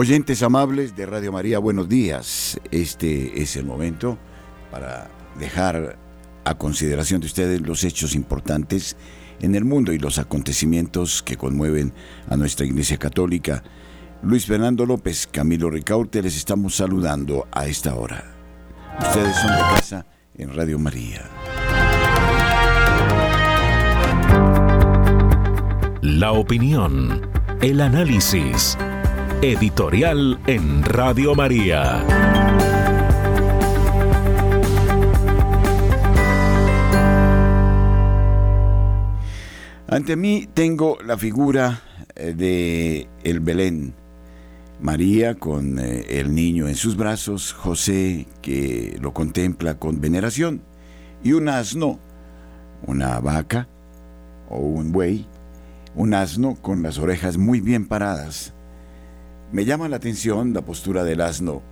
Oyentes amables de Radio María, buenos días. Este es el momento para dejar a consideración de ustedes los hechos importantes en el mundo y los acontecimientos que conmueven a nuestra Iglesia Católica. Luis Fernando López, Camilo Ricaurte, les estamos saludando a esta hora. Ustedes son de casa en Radio María. La opinión, el análisis Editorial en Radio María. Ante mí tengo la figura eh, de el Belén. María con eh, el niño en sus brazos, José que lo contempla con veneración, y un asno, una vaca o un buey, un asno con las orejas muy bien paradas, me llama la atención la postura del asno.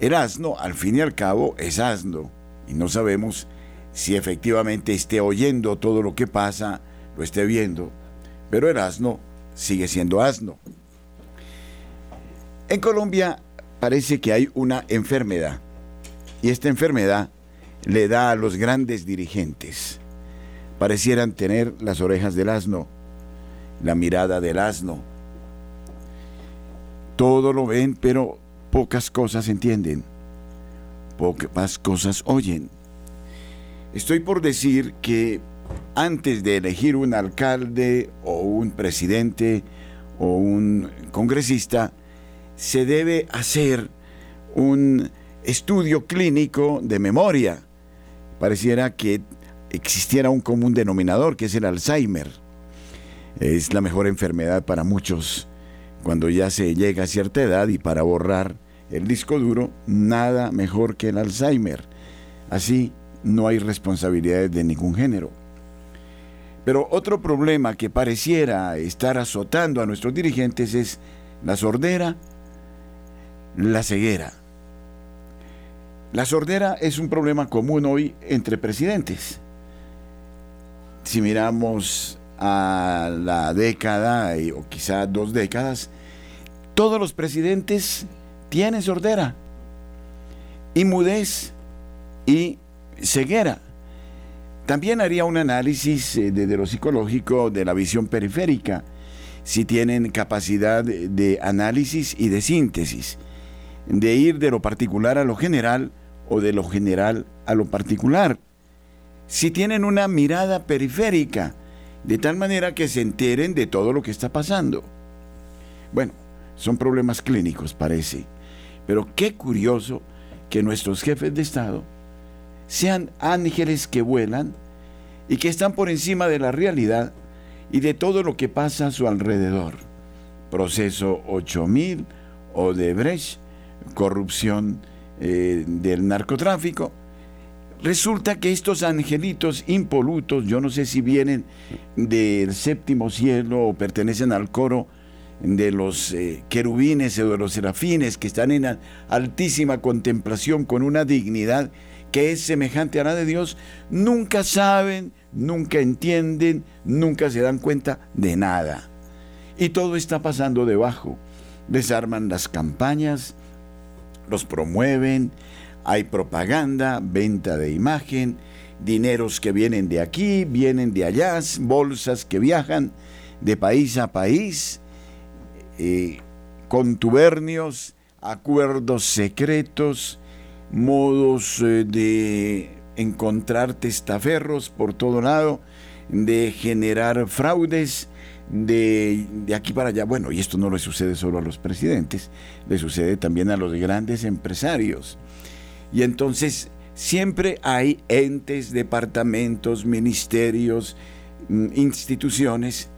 El asno, al fin y al cabo, es asno, y no sabemos si efectivamente esté oyendo todo lo que pasa, lo esté viendo, pero el asno sigue siendo asno. En Colombia parece que hay una enfermedad, y esta enfermedad le da a los grandes dirigentes. Parecieran tener las orejas del asno, la mirada del asno, todo lo ven, pero pocas cosas entienden, pocas cosas oyen. Estoy por decir que antes de elegir un alcalde o un presidente o un congresista, se debe hacer un estudio clínico de memoria. Pareciera que existiera un común denominador, que es el Alzheimer. Es la mejor enfermedad para muchos cuando ya se llega a cierta edad y para borrar el disco duro, nada mejor que el Alzheimer. Así no hay responsabilidades de ningún género. Pero otro problema que pareciera estar azotando a nuestros dirigentes es la sordera, la ceguera. La sordera es un problema común hoy entre presidentes. Si miramos a la década o quizá dos décadas, todos los presidentes tienen sordera, y mudez y ceguera. También haría un análisis eh, desde lo psicológico de la visión periférica, si tienen capacidad de análisis y de síntesis, de ir de lo particular a lo general o de lo general a lo particular. Si tienen una mirada periférica, de tal manera que se enteren de todo lo que está pasando. Bueno, son problemas clínicos, parece, pero qué curioso que nuestros jefes de Estado sean ángeles que vuelan y que están por encima de la realidad y de todo lo que pasa a su alrededor. Proceso 8000, Odebrecht, corrupción eh, del narcotráfico, Resulta que estos angelitos impolutos, yo no sé si vienen del séptimo cielo o pertenecen al coro de los eh, querubines o de los serafines que están en altísima contemplación con una dignidad que es semejante a la de Dios, nunca saben, nunca entienden, nunca se dan cuenta de nada. Y todo está pasando debajo. Desarman las campañas, los promueven, hay propaganda, venta de imagen, dineros que vienen de aquí, vienen de allá, bolsas que viajan de país a país, eh, contubernios, acuerdos secretos, modos eh, de encontrar testaferros por todo lado, de generar fraudes, de, de, aquí para allá. Bueno, y esto no le sucede solo a los presidentes, le sucede también a los grandes empresarios. Y entonces siempre hay entes, departamentos, ministerios, mm, instituciones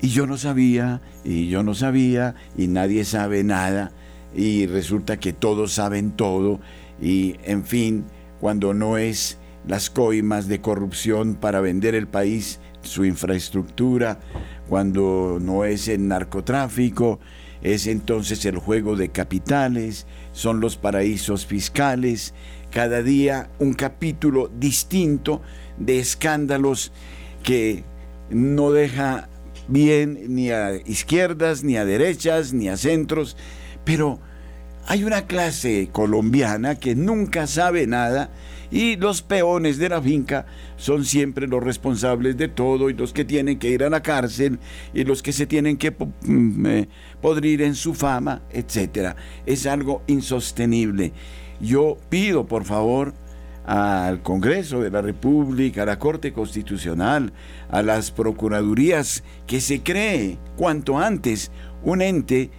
Y yo no sabía, y yo no sabía, y nadie sabe nada, y resulta que todos saben todo, y en fin, cuando no es las coimas de corrupción para vender el país, su infraestructura, cuando no es el narcotráfico, es entonces el juego de capitales, son los paraísos fiscales, cada día un capítulo distinto de escándalos que no deja bien ni a izquierdas, ni a derechas, ni a centros, pero hay una clase colombiana que nunca sabe nada y los peones de la finca son siempre los responsables de todo y los que tienen que ir a la cárcel y los que se tienen que mm, podrir en su fama, etc. Es algo insostenible. Yo pido, por favor, al Congreso de la República, a la Corte Constitucional, a las Procuradurías, que se cree cuanto antes un ente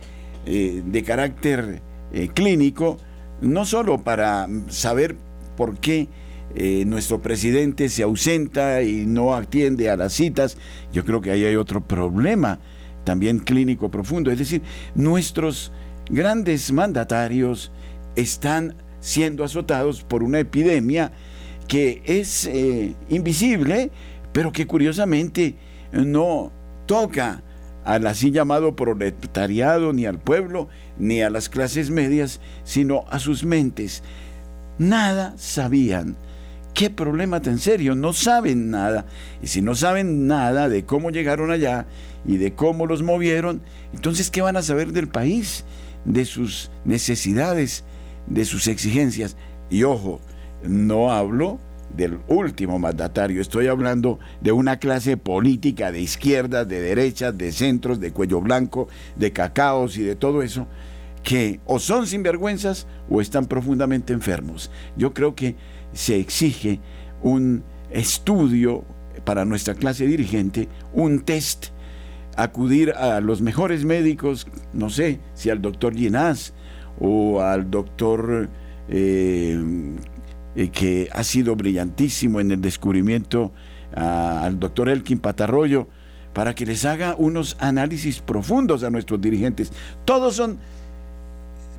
eh, de carácter eh, clínico, no solo para saber por qué eh, nuestro presidente se ausenta y no atiende a las citas, yo creo que ahí hay otro problema también clínico profundo. Es decir, nuestros grandes mandatarios están siendo azotados por una epidemia que es eh, invisible, pero que curiosamente no toca al así llamado proletariado, ni al pueblo, ni a las clases medias, sino a sus mentes. Nada sabían. ¿Qué problema tan serio? No saben nada. Y si no saben nada de cómo llegaron allá y de cómo los movieron, entonces ¿qué van a saber del país? De sus necesidades, de sus exigencias. Y ojo, no hablo del último mandatario, estoy hablando de una clase política de izquierdas, de derechas, de centros, de cuello blanco, de cacaos y de todo eso, que o son sinvergüenzas o están profundamente enfermos. Yo creo que se exige un estudio para nuestra clase dirigente, un test, acudir a los mejores médicos, no sé, si al doctor Ginás, o al doctor eh, eh, que ha sido brillantísimo en el descubrimiento, al doctor Elkin Patarroyo, para que les haga unos análisis profundos a nuestros dirigentes. Todos son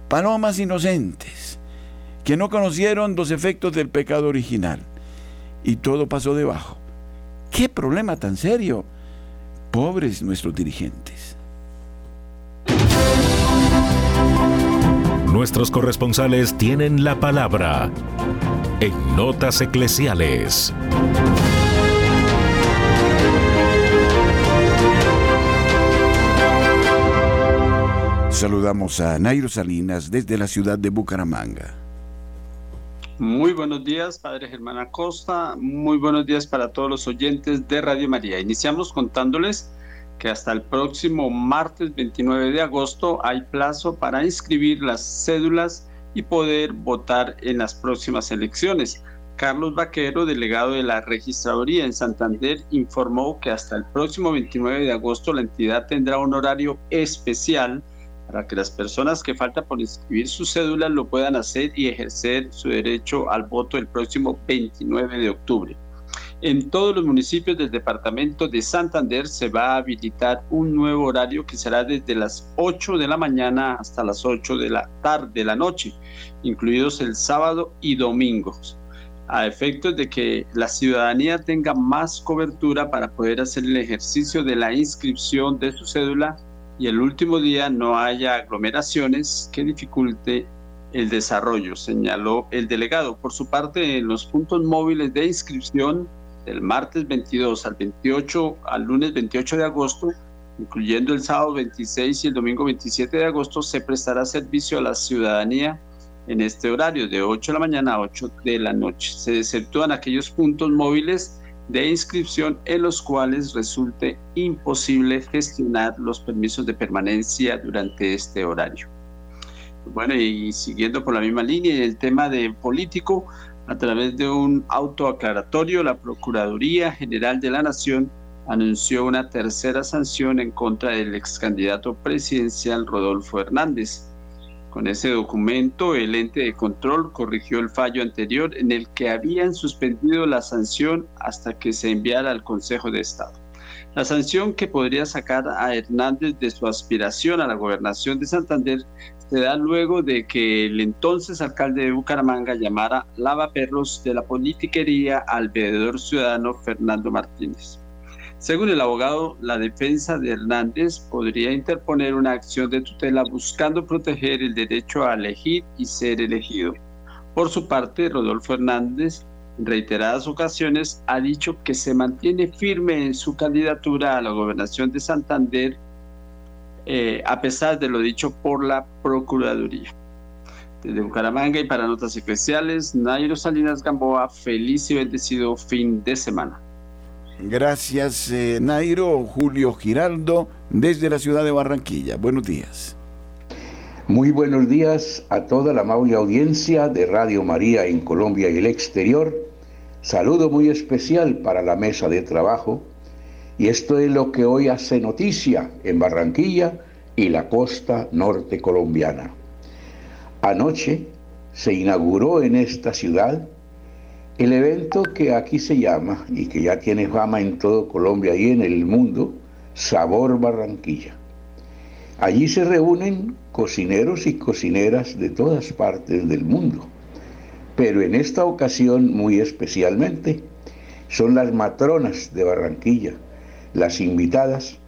palomas inocentes, que no conocieron los efectos del pecado original. Y todo pasó debajo. ¿Qué problema tan serio? Pobres nuestros dirigentes. Nuestros corresponsales tienen la palabra en Notas Eclesiales. Saludamos a Nairo Salinas desde la ciudad de Bucaramanga. Muy buenos días, Padre Germán Acosta. Muy buenos días para todos los oyentes de Radio María. Iniciamos contándoles que hasta el próximo martes 29 de agosto hay plazo para inscribir las cédulas y poder votar en las próximas elecciones. Carlos Vaquero, delegado de la Registraduría en Santander, informó que hasta el próximo 29 de agosto la entidad tendrá un horario especial para que las personas que faltan por inscribir su cédula lo puedan hacer y ejercer su derecho al voto el próximo 29 de octubre. En todos los municipios del departamento de Santander se va a habilitar un nuevo horario que será desde las 8 de la mañana hasta las 8 de la tarde de la noche, incluidos el sábado y domingos, a efectos de que la ciudadanía tenga más cobertura para poder hacer el ejercicio de la inscripción de su cédula y el último día no haya aglomeraciones que dificulte el desarrollo, señaló el delegado. Por su parte, en los puntos móviles de inscripción del martes 22 al 28, al lunes 28 de agosto, incluyendo el sábado 26 y el domingo 27 de agosto, se prestará servicio a la ciudadanía en este horario de 8 de la mañana a 8 de la noche. Se exceptúan aquellos puntos móviles de inscripción en los cuales resulte imposible gestionar los permisos de permanencia durante este horario. Bueno, y siguiendo por la misma línea, el tema de político, a través de un autoaclaratorio, la Procuraduría General de la Nación anunció una tercera sanción en contra del ex candidato presidencial Rodolfo Hernández. Con ese documento, el ente de control corrigió el fallo anterior en el que habían suspendido la sanción hasta que se enviara al Consejo de Estado. La sanción que podría sacar a Hernández de su aspiración a la gobernación de Santander se da luego de que el entonces alcalde de Bucaramanga llamara lavaperros de la politiquería al veedor ciudadano Fernando Martínez. Según el abogado, la defensa de Hernández podría interponer una acción de tutela buscando proteger el derecho a elegir y ser elegido. Por su parte, Rodolfo Hernández, en reiteradas ocasiones, ha dicho que se mantiene firme en su candidatura a la gobernación de Santander, eh, a pesar de lo dicho por la Procuraduría. Desde Bucaramanga y para Notas Especiales, Nairo Salinas Gamboa, feliz y bendecido fin de semana. Gracias, eh, Nairo. Julio Giraldo, desde la ciudad de Barranquilla. Buenos días. Muy buenos días a toda la amable audiencia de Radio María en Colombia y el exterior. Saludo muy especial para la mesa de trabajo. Y esto es lo que hoy hace noticia en Barranquilla y la costa norte colombiana. Anoche se inauguró en esta ciudad el evento que aquí se llama y que ya tiene fama en todo Colombia y en el mundo, Sabor Barranquilla. Allí se reúnen cocineros y cocineras de todas partes del mundo, pero en esta ocasión muy especialmente son las matronas de Barranquilla, las invitadas,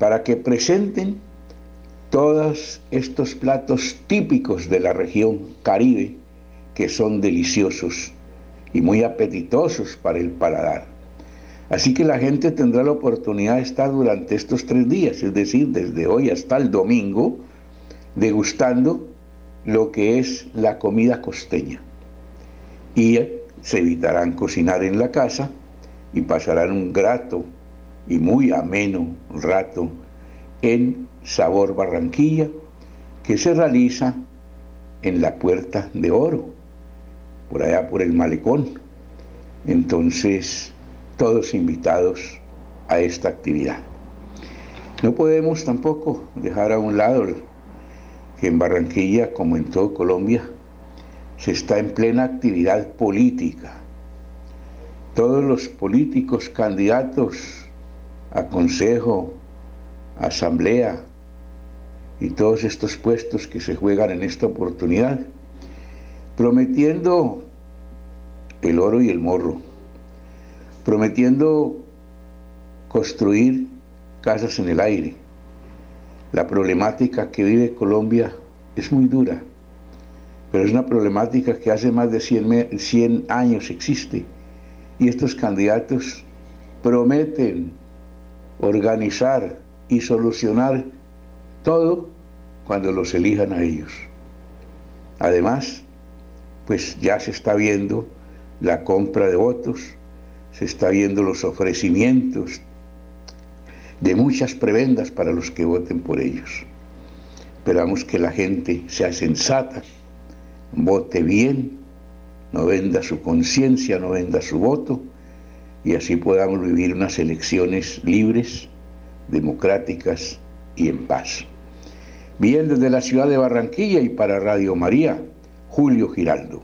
para que presenten todos estos platos típicos de la región caribe que son deliciosos y muy apetitosos para el paladar. Así que la gente tendrá la oportunidad de estar durante estos tres días, es decir, desde hoy hasta el domingo, degustando lo que es la comida costeña. Y se evitarán cocinar en la casa y pasarán un grato y muy ameno rato en Sabor Barranquilla, que se realiza en la Puerta de Oro por allá por el malecón. Entonces, todos invitados a esta actividad. No podemos tampoco dejar a un lado que en Barranquilla, como en todo Colombia, se está en plena actividad política. Todos los políticos candidatos a consejo, asamblea y todos estos puestos que se juegan en esta oportunidad, prometiendo el oro y el morro, prometiendo construir casas en el aire. La problemática que vive Colombia es muy dura, pero es una problemática que hace más de 100, 100 años existe. Y estos candidatos prometen organizar y solucionar todo cuando los elijan a ellos. Además, pues ya se está viendo la compra de votos, se está viendo los ofrecimientos de muchas prebendas para los que voten por ellos. Esperamos que la gente sea sensata, vote bien, no venda su conciencia, no venda su voto, y así podamos vivir unas elecciones libres, democráticas y en paz. Bien desde la ciudad de Barranquilla y para Radio María, Julio Giraldo.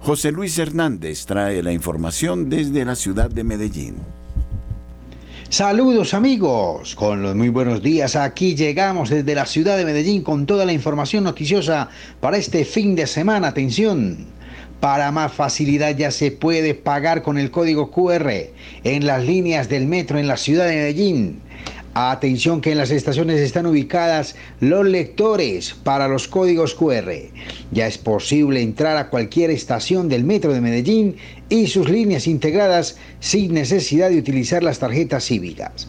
José Luis Hernández trae la información desde la ciudad de Medellín. Saludos amigos, con los muy buenos días. Aquí llegamos desde la ciudad de Medellín con toda la información noticiosa para este fin de semana. Atención, para más facilidad ya se puede pagar con el código QR en las líneas del metro en la ciudad de Medellín. Atención que en las estaciones están ubicadas los lectores para los códigos QR. Ya es posible entrar a cualquier estación del metro de Medellín y sus líneas integradas sin necesidad de utilizar las tarjetas cívicas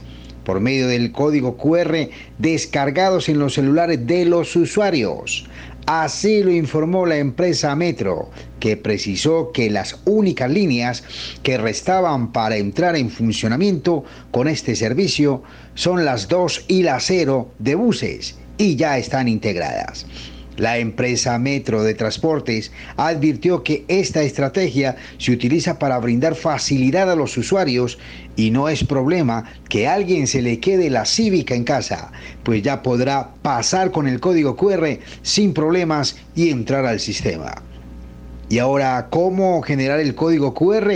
por medio del código QR descargados en los celulares de los usuarios. Así lo informó la empresa Metro, que precisó que las únicas líneas que restaban para entrar en funcionamiento con este servicio son las 2 y la 0 de buses y ya están integradas. La empresa Metro de Transportes advirtió que esta estrategia se utiliza para brindar facilidad a los usuarios y no es problema que a alguien se le quede la cívica en casa, pues ya podrá pasar con el código QR sin problemas y entrar al sistema. Y ahora, ¿cómo generar el código QR?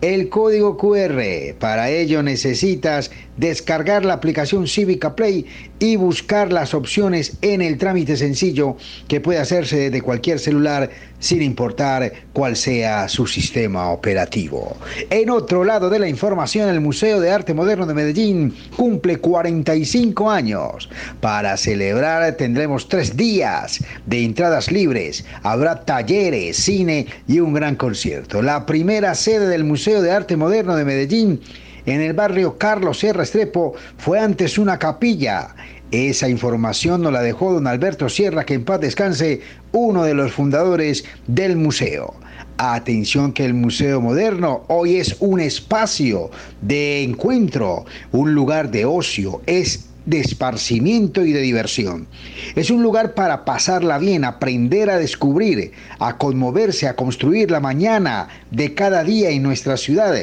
el código QR. Para ello necesitas descargar la aplicación Cívica Play y buscar las opciones en el trámite sencillo que puede hacerse desde cualquier celular sin importar cuál sea su sistema operativo. En otro lado de la información, el Museo de Arte Moderno de Medellín cumple 45 años. Para celebrar tendremos tres días de entradas libres. Habrá talleres, cine y un gran concierto. La primera sede del Museo de Arte Moderno de Medellín en el barrio Carlos Sierra Estrepo fue antes una capilla. Esa información nos la dejó don Alberto Sierra, que en paz descanse, uno de los fundadores del museo. Atención que el Museo Moderno hoy es un espacio de encuentro, un lugar de ocio, es de esparcimiento y de diversión. Es un lugar para pasarla bien, aprender a descubrir, a conmoverse, a construir la mañana de cada día en nuestra ciudad,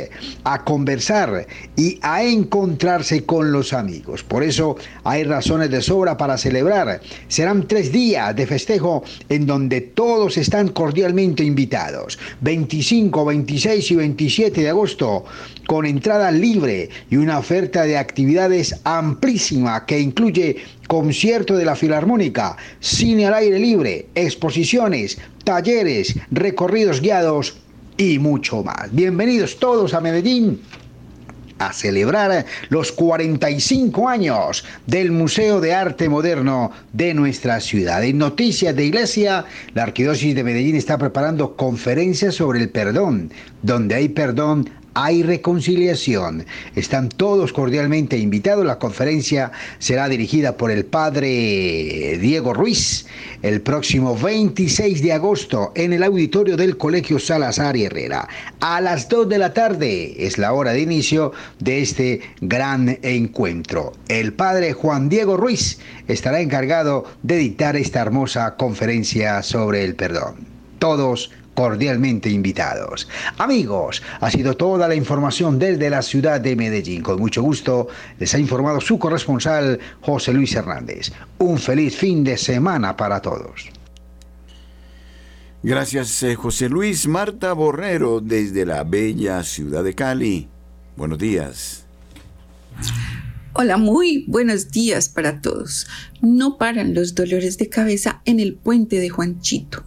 a conversar y a encontrarse con los amigos. Por eso hay razones de sobra para celebrar. Serán tres días de festejo en donde todos están cordialmente invitados. 25, 26 y 27 de agosto con entrada libre y una oferta de actividades amplísima que incluye concierto de la Filarmónica, cine al aire libre, exposiciones, talleres, recorridos guiados y mucho más. Bienvenidos todos a Medellín a celebrar los 45 años del Museo de Arte Moderno de nuestra ciudad. En Noticias de Iglesia, la Arquidiócesis de Medellín está preparando conferencias sobre el perdón. Donde hay perdón, hay reconciliación. Están todos cordialmente invitados. La conferencia será dirigida por el padre Diego Ruiz el próximo 26 de agosto en el auditorio del Colegio Salazar y Herrera. A las 2 de la tarde es la hora de inicio de este gran encuentro. El padre Juan Diego Ruiz estará encargado de dictar esta hermosa conferencia sobre el perdón. Todos cordialmente invitados. Amigos, ha sido toda la información desde la ciudad de Medellín. Con mucho gusto les ha informado su corresponsal José Luis Hernández. Un feliz fin de semana para todos. Gracias eh, José Luis Marta Borrero desde la bella ciudad de Cali. Buenos días. Hola, muy buenos días para todos. No paran los dolores de cabeza en el puente de Juanchito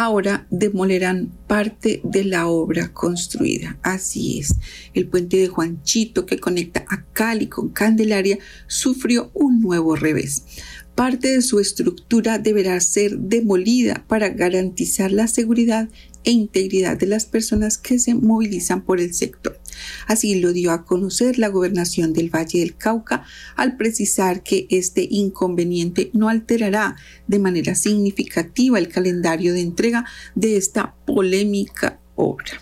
ahora demolerán parte de la obra construida. Así es, el puente de Juanchito que conecta a Cali con Candelaria sufrió un nuevo revés. Parte de su estructura deberá ser demolida para garantizar la seguridad e integridad de las personas que se movilizan por el sector. Así lo dio a conocer la gobernación del Valle del Cauca al precisar que este inconveniente no alterará de manera significativa el calendario de entrega de esta polémica obra.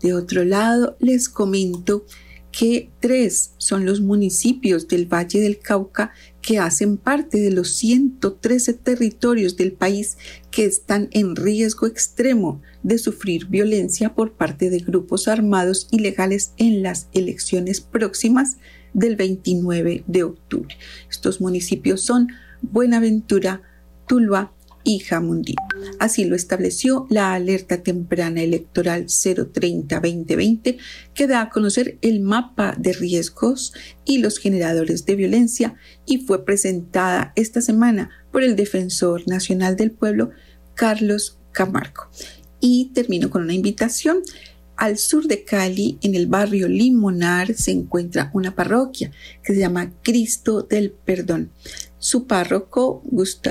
De otro lado, les comento que tres son los municipios del Valle del Cauca que hacen parte de los 113 territorios del país que están en riesgo extremo de sufrir violencia por parte de grupos armados ilegales en las elecciones próximas del 29 de octubre. Estos municipios son Buenaventura, Tuluá, y Jamundí. Así lo estableció la alerta temprana electoral 030-2020 que da a conocer el mapa de riesgos y los generadores de violencia y fue presentada esta semana por el defensor nacional del pueblo Carlos Camargo. Y termino con una invitación. Al sur de Cali, en el barrio Limonar, se encuentra una parroquia que se llama Cristo del Perdón. Su párroco,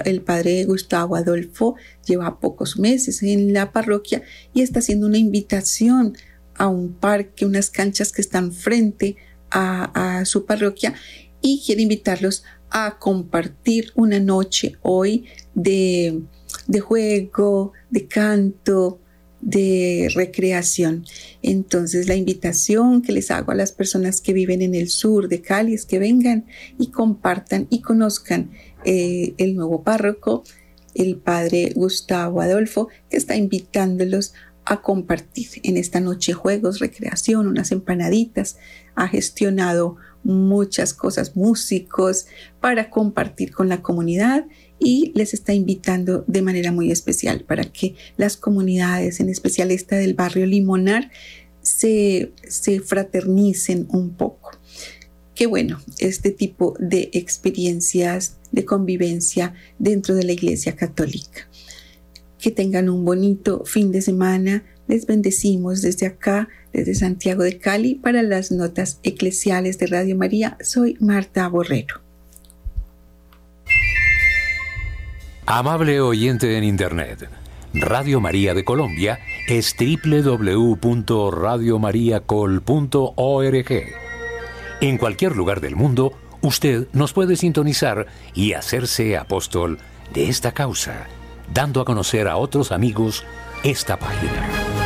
el padre Gustavo Adolfo, lleva pocos meses en la parroquia y está haciendo una invitación a un parque, unas canchas que están frente a, su parroquia y quiere invitarlos a compartir una noche hoy de, de juego, de canto, de recreación. Entonces la invitación que les hago a las personas que viven en el sur de Cali es que vengan y compartan y conozcan eh, el nuevo párroco, el padre Gustavo Adolfo, que está invitándolos a compartir en esta noche juegos, recreación, unas empanaditas. Ha gestionado muchas cosas, músicos, para compartir con la comunidad y les está invitando de manera muy especial para que las comunidades, en especial esta del barrio Limonar, se, se fraternicen un poco. Qué bueno, este tipo de experiencias de convivencia dentro de la Iglesia Católica. Que tengan un bonito fin de semana. Les bendecimos desde acá, desde Santiago de Cali, para las notas eclesiales de Radio María. Soy Marta Borrero. Amable oyente en Internet, Radio María de Colombia es www.radiomariacol.org. En cualquier lugar del mundo, usted nos puede sintonizar y hacerse apóstol de esta causa, dando a conocer a otros amigos esta página.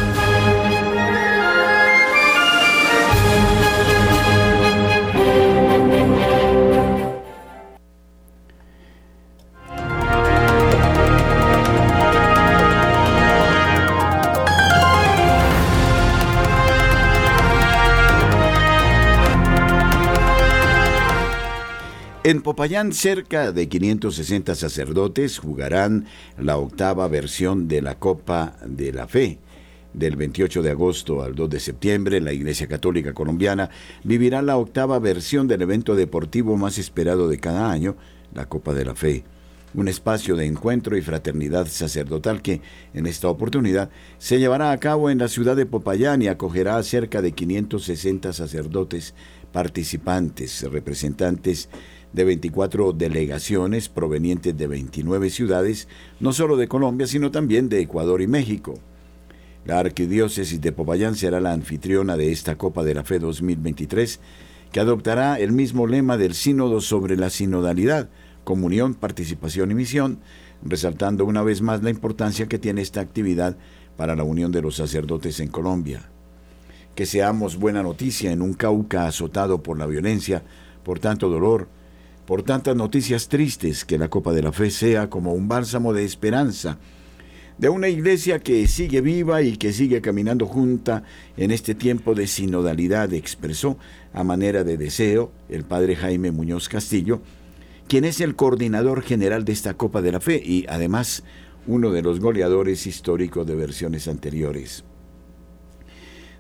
En Popayán, cerca de 560 sacerdotes jugarán la octava versión de la Copa de la Fe. Del 28 de agosto al 2 de septiembre, la Iglesia Católica Colombiana vivirá la octava versión del evento deportivo más esperado de cada año, la Copa de la Fe. Un espacio de encuentro y fraternidad sacerdotal que, en esta oportunidad, se llevará a cabo en la ciudad de Popayán y acogerá a cerca de 560 sacerdotes participantes, representantes de 24 delegaciones provenientes de 29 ciudades, no solo de Colombia, sino también de Ecuador y México. La Arquidiócesis de Popayán será la anfitriona de esta Copa de la Fe 2023, que adoptará el mismo lema del Sínodo sobre la sinodalidad, comunión, participación y misión, resaltando una vez más la importancia que tiene esta actividad para la unión de los sacerdotes en Colombia. Que seamos buena noticia en un Cauca azotado por la violencia, por tanto dolor, por tantas noticias tristes, que la Copa de la Fe sea como un bálsamo de esperanza, de una iglesia que sigue viva y que sigue caminando junta en este tiempo de sinodalidad, expresó a manera de deseo el padre Jaime Muñoz Castillo, quien es el coordinador general de esta Copa de la Fe y además uno de los goleadores históricos de versiones anteriores.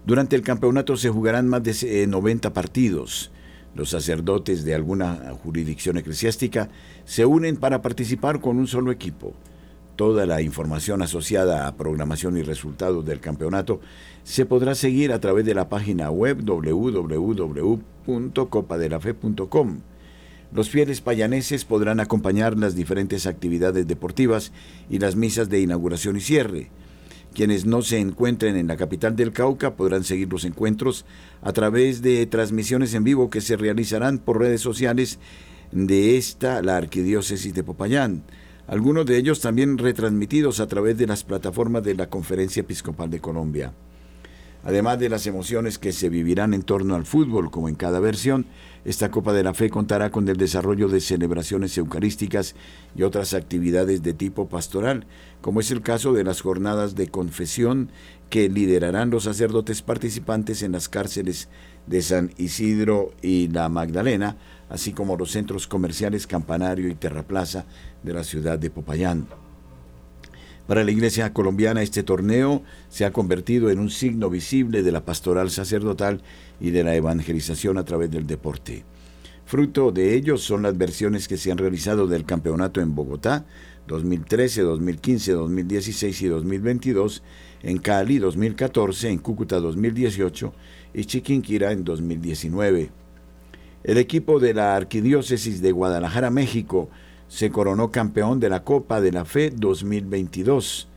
Durante el campeonato se jugarán más de 90 partidos, los sacerdotes de alguna jurisdicción eclesiástica se unen para participar con un solo equipo. Toda la información asociada a programación y resultados del campeonato se podrá seguir a través de la página web www.copadelafe.com. Los fieles payaneses podrán acompañar las diferentes actividades deportivas y las misas de inauguración y cierre. Quienes no se encuentren en la capital del Cauca podrán seguir los encuentros a través de transmisiones en vivo que se realizarán por redes sociales de esta, la Arquidiócesis de Popayán. Algunos de ellos también retransmitidos a través de las plataformas de la Conferencia Episcopal de Colombia. Además de las emociones que se vivirán en torno al fútbol, como en cada versión, esta Copa de la Fe contará con el desarrollo de celebraciones eucarísticas y otras actividades de tipo pastoral, como es el caso de las jornadas de confesión que liderarán los sacerdotes participantes en las cárceles de San Isidro y La Magdalena, así como los centros comerciales Campanario y Terraplaza de la ciudad de Popayán. Para la Iglesia colombiana este torneo se ha convertido en un signo visible de la pastoral sacerdotal y de la evangelización a través del deporte. Fruto de ello son las versiones que se han realizado del campeonato en Bogotá 2013, 2015, 2016 y 2022, en Cali 2014, en Cúcuta 2018 y Chiquinquirá en 2019. El equipo de la Arquidiócesis de Guadalajara, México, se coronó campeón de la Copa de la Fe 2022.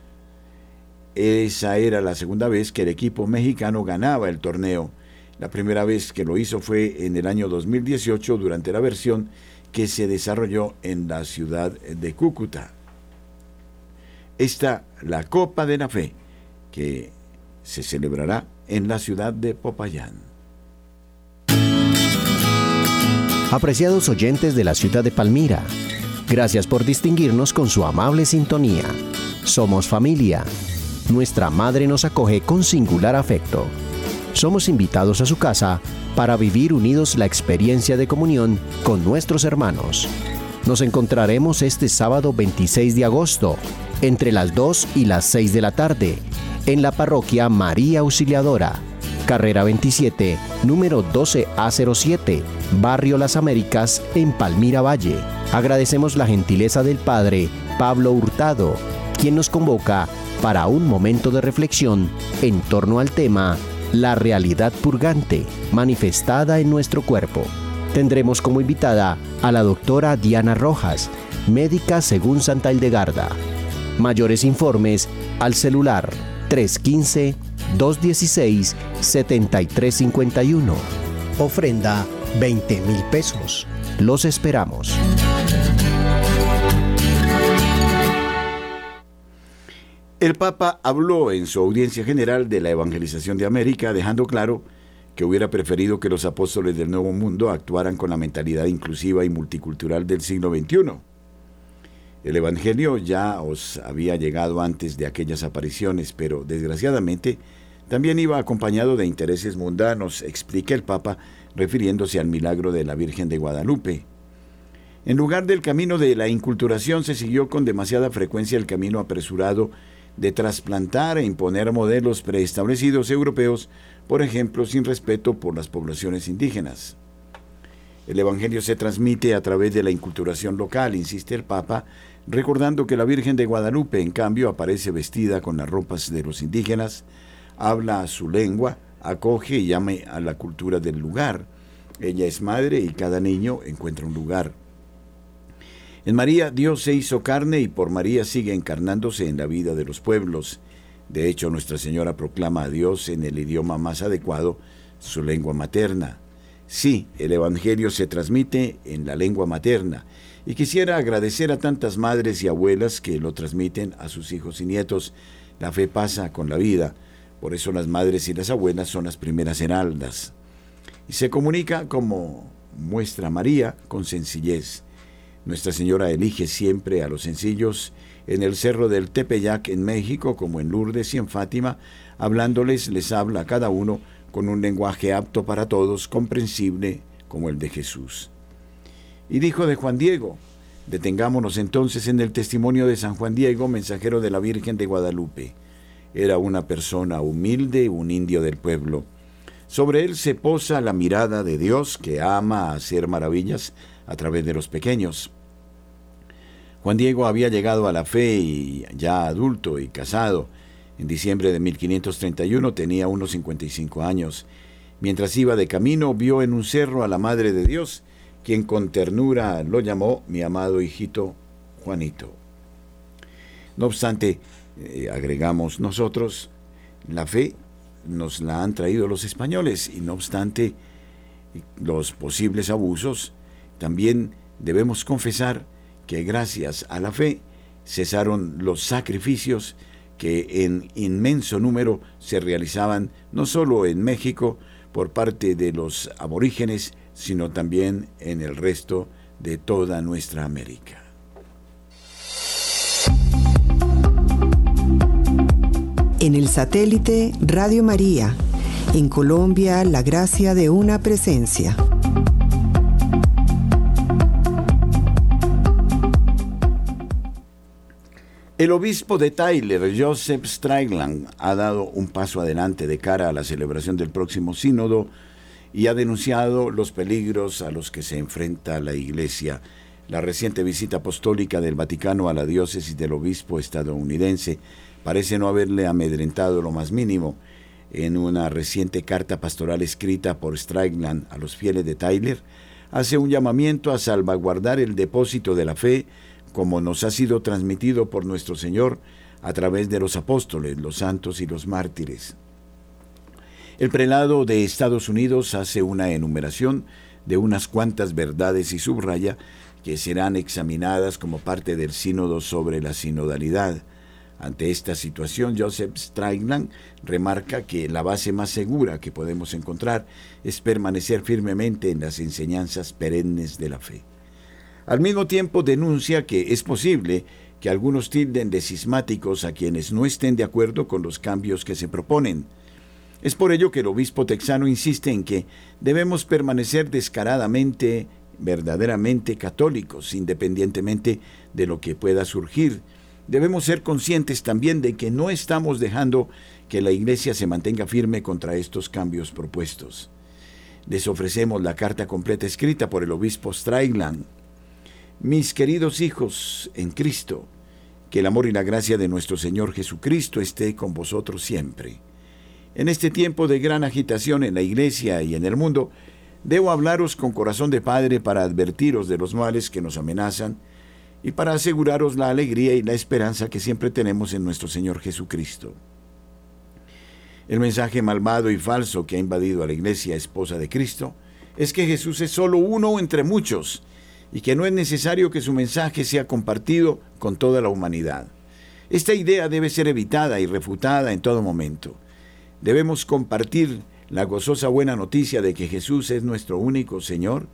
Esa era la segunda vez que el equipo mexicano ganaba el torneo. La primera vez que lo hizo fue en el año 2018 durante la versión que se desarrolló en la ciudad de Cúcuta. Esta, la Copa de la Fe, que se celebrará en la ciudad de Popayán. Apreciados oyentes de la ciudad de Palmira, Gracias por distinguirnos con su amable sintonía. Somos familia. Nuestra madre nos acoge con singular afecto. Somos invitados a su casa para vivir unidos la experiencia de comunión con nuestros hermanos. Nos encontraremos este sábado 26 de agosto, entre las 2 y las 6 de la tarde, en la parroquia María Auxiliadora, carrera 27, número 12A07, Barrio Las Américas, en Palmira Valle. Agradecemos la gentileza del Padre Pablo Hurtado, quien nos convoca para un momento de reflexión en torno al tema La realidad purgante manifestada en nuestro cuerpo. Tendremos como invitada a la doctora Diana Rojas, médica según Santa Hildegarda. Mayores informes al celular 315 216-7351. Ofrenda 20 mil pesos. Los esperamos. El Papa habló en su audiencia general de la evangelización de América, dejando claro que hubiera preferido que los apóstoles del Nuevo Mundo actuaran con la mentalidad inclusiva y multicultural del siglo XXI. El Evangelio ya os había llegado antes de aquellas apariciones, pero desgraciadamente también iba acompañado de intereses mundanos, explica el Papa, refiriéndose al milagro de la Virgen de Guadalupe. En lugar del camino de la inculturación se siguió con demasiada frecuencia el camino apresurado de trasplantar e imponer modelos preestablecidos europeos, por ejemplo, sin respeto por las poblaciones indígenas. El Evangelio se transmite a través de la inculturación local, insiste el Papa, recordando que la Virgen de Guadalupe, en cambio, aparece vestida con las ropas de los indígenas, habla su lengua, acoge y llame a la cultura del lugar. Ella es madre y cada niño encuentra un lugar. En María Dios se hizo carne y por María sigue encarnándose en la vida de los pueblos. De hecho, Nuestra Señora proclama a Dios en el idioma más adecuado, su lengua materna. Sí, el Evangelio se transmite en la lengua materna, y quisiera agradecer a tantas madres y abuelas que lo transmiten a sus hijos y nietos. La fe pasa con la vida, por eso las madres y las abuelas son las primeras heraldas. Y se comunica como muestra María con sencillez. Nuestra Señora elige siempre a los sencillos en el cerro del Tepeyac en México, como en Lourdes y en Fátima, hablándoles les habla a cada uno con un lenguaje apto para todos, comprensible como el de Jesús. Y dijo de Juan Diego, detengámonos entonces en el testimonio de San Juan Diego, mensajero de la Virgen de Guadalupe. Era una persona humilde, un indio del pueblo. Sobre él se posa la mirada de Dios que ama hacer maravillas a través de los pequeños. Juan Diego había llegado a la fe y ya adulto y casado. En diciembre de 1531 tenía unos 55 años. Mientras iba de camino vio en un cerro a la Madre de Dios, quien con ternura lo llamó mi amado hijito Juanito. No obstante, eh, agregamos nosotros, la fe nos la han traído los españoles y no obstante los posibles abusos, también debemos confesar que gracias a la fe cesaron los sacrificios que en inmenso número se realizaban no solo en México por parte de los aborígenes, sino también en el resto de toda nuestra América. En el satélite Radio María, en Colombia, la gracia de una presencia. El obispo de Tyler, Joseph Strickland, ha dado un paso adelante de cara a la celebración del próximo sínodo y ha denunciado los peligros a los que se enfrenta la Iglesia. La reciente visita apostólica del Vaticano a la diócesis del obispo estadounidense parece no haberle amedrentado lo más mínimo. En una reciente carta pastoral escrita por Strickland a los fieles de Tyler, hace un llamamiento a salvaguardar el depósito de la fe como nos ha sido transmitido por nuestro Señor a través de los apóstoles, los santos y los mártires. El prelado de Estados Unidos hace una enumeración de unas cuantas verdades y subraya que serán examinadas como parte del sínodo sobre la sinodalidad. Ante esta situación, Joseph Strickland remarca que la base más segura que podemos encontrar es permanecer firmemente en las enseñanzas perennes de la fe. Al mismo tiempo denuncia que es posible que algunos tilden de cismáticos a quienes no estén de acuerdo con los cambios que se proponen. Es por ello que el obispo texano insiste en que debemos permanecer descaradamente, verdaderamente católicos, independientemente de lo que pueda surgir, debemos ser conscientes también de que no estamos dejando que la Iglesia se mantenga firme contra estos cambios propuestos. Les ofrecemos la carta completa escrita por el obispo Strailand. Mis queridos hijos en Cristo, que el amor y la gracia de nuestro Señor Jesucristo esté con vosotros siempre. En este tiempo de gran agitación en la Iglesia y en el mundo, debo hablaros con corazón de Padre para advertiros de los males que nos amenazan y para aseguraros la alegría y la esperanza que siempre tenemos en nuestro Señor Jesucristo. El mensaje malvado y falso que ha invadido a la iglesia esposa de Cristo es que Jesús es solo uno entre muchos y que no es necesario que su mensaje sea compartido con toda la humanidad. Esta idea debe ser evitada y refutada en todo momento. Debemos compartir la gozosa buena noticia de que Jesús es nuestro único Señor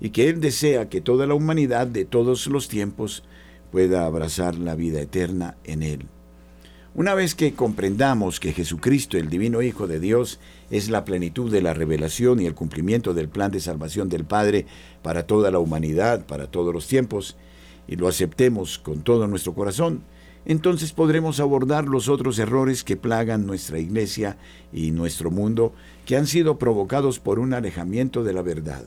y que Él desea que toda la humanidad de todos los tiempos pueda abrazar la vida eterna en Él. Una vez que comprendamos que Jesucristo, el Divino Hijo de Dios, es la plenitud de la revelación y el cumplimiento del plan de salvación del Padre para toda la humanidad, para todos los tiempos, y lo aceptemos con todo nuestro corazón, entonces podremos abordar los otros errores que plagan nuestra iglesia y nuestro mundo, que han sido provocados por un alejamiento de la verdad.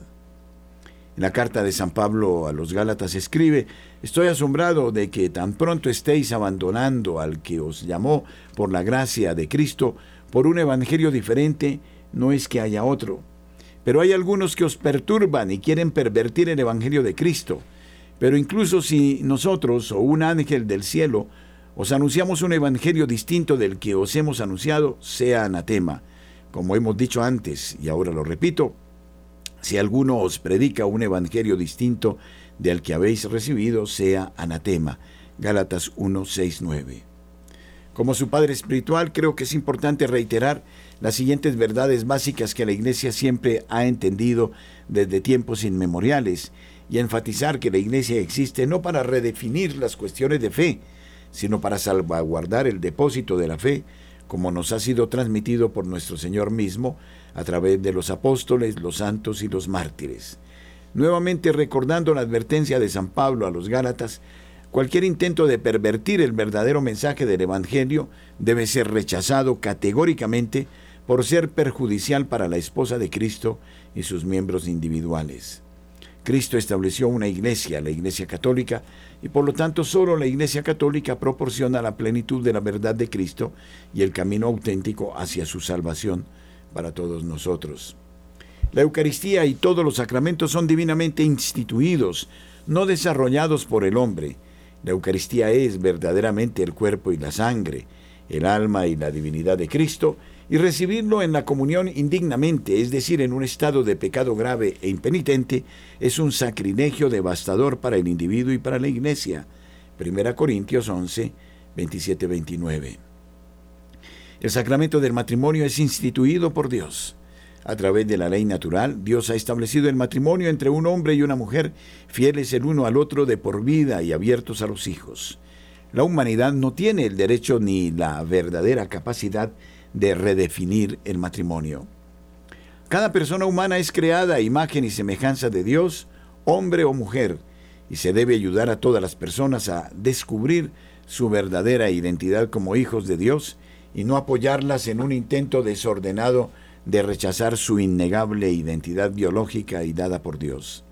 En la carta de San Pablo a los Gálatas escribe, Estoy asombrado de que tan pronto estéis abandonando al que os llamó por la gracia de Cristo por un evangelio diferente, no es que haya otro. Pero hay algunos que os perturban y quieren pervertir el evangelio de Cristo. Pero incluso si nosotros o un ángel del cielo os anunciamos un evangelio distinto del que os hemos anunciado, sea anatema. Como hemos dicho antes, y ahora lo repito, si alguno os predica un evangelio distinto del que habéis recibido, sea anatema. Gálatas 1, 6, 9. Como su padre espiritual, creo que es importante reiterar las siguientes verdades básicas que la Iglesia siempre ha entendido desde tiempos inmemoriales y enfatizar que la Iglesia existe no para redefinir las cuestiones de fe, sino para salvaguardar el depósito de la fe, como nos ha sido transmitido por nuestro Señor mismo a través de los apóstoles, los santos y los mártires. Nuevamente recordando la advertencia de San Pablo a los Gálatas, cualquier intento de pervertir el verdadero mensaje del Evangelio debe ser rechazado categóricamente por ser perjudicial para la esposa de Cristo y sus miembros individuales. Cristo estableció una iglesia, la Iglesia Católica, y por lo tanto solo la Iglesia Católica proporciona la plenitud de la verdad de Cristo y el camino auténtico hacia su salvación para todos nosotros. La Eucaristía y todos los sacramentos son divinamente instituidos, no desarrollados por el hombre. La Eucaristía es verdaderamente el cuerpo y la sangre, el alma y la divinidad de Cristo, y recibirlo en la comunión indignamente, es decir, en un estado de pecado grave e impenitente, es un sacrilegio devastador para el individuo y para la Iglesia. 1 Corintios 11, 27-29. El sacramento del matrimonio es instituido por Dios. A través de la ley natural, Dios ha establecido el matrimonio entre un hombre y una mujer, fieles el uno al otro de por vida y abiertos a los hijos. La humanidad no tiene el derecho ni la verdadera capacidad de redefinir el matrimonio. Cada persona humana es creada a imagen y semejanza de Dios, hombre o mujer, y se debe ayudar a todas las personas a descubrir su verdadera identidad como hijos de Dios y no apoyarlas en un intento desordenado de rechazar su innegable identidad biológica y dada por Dios.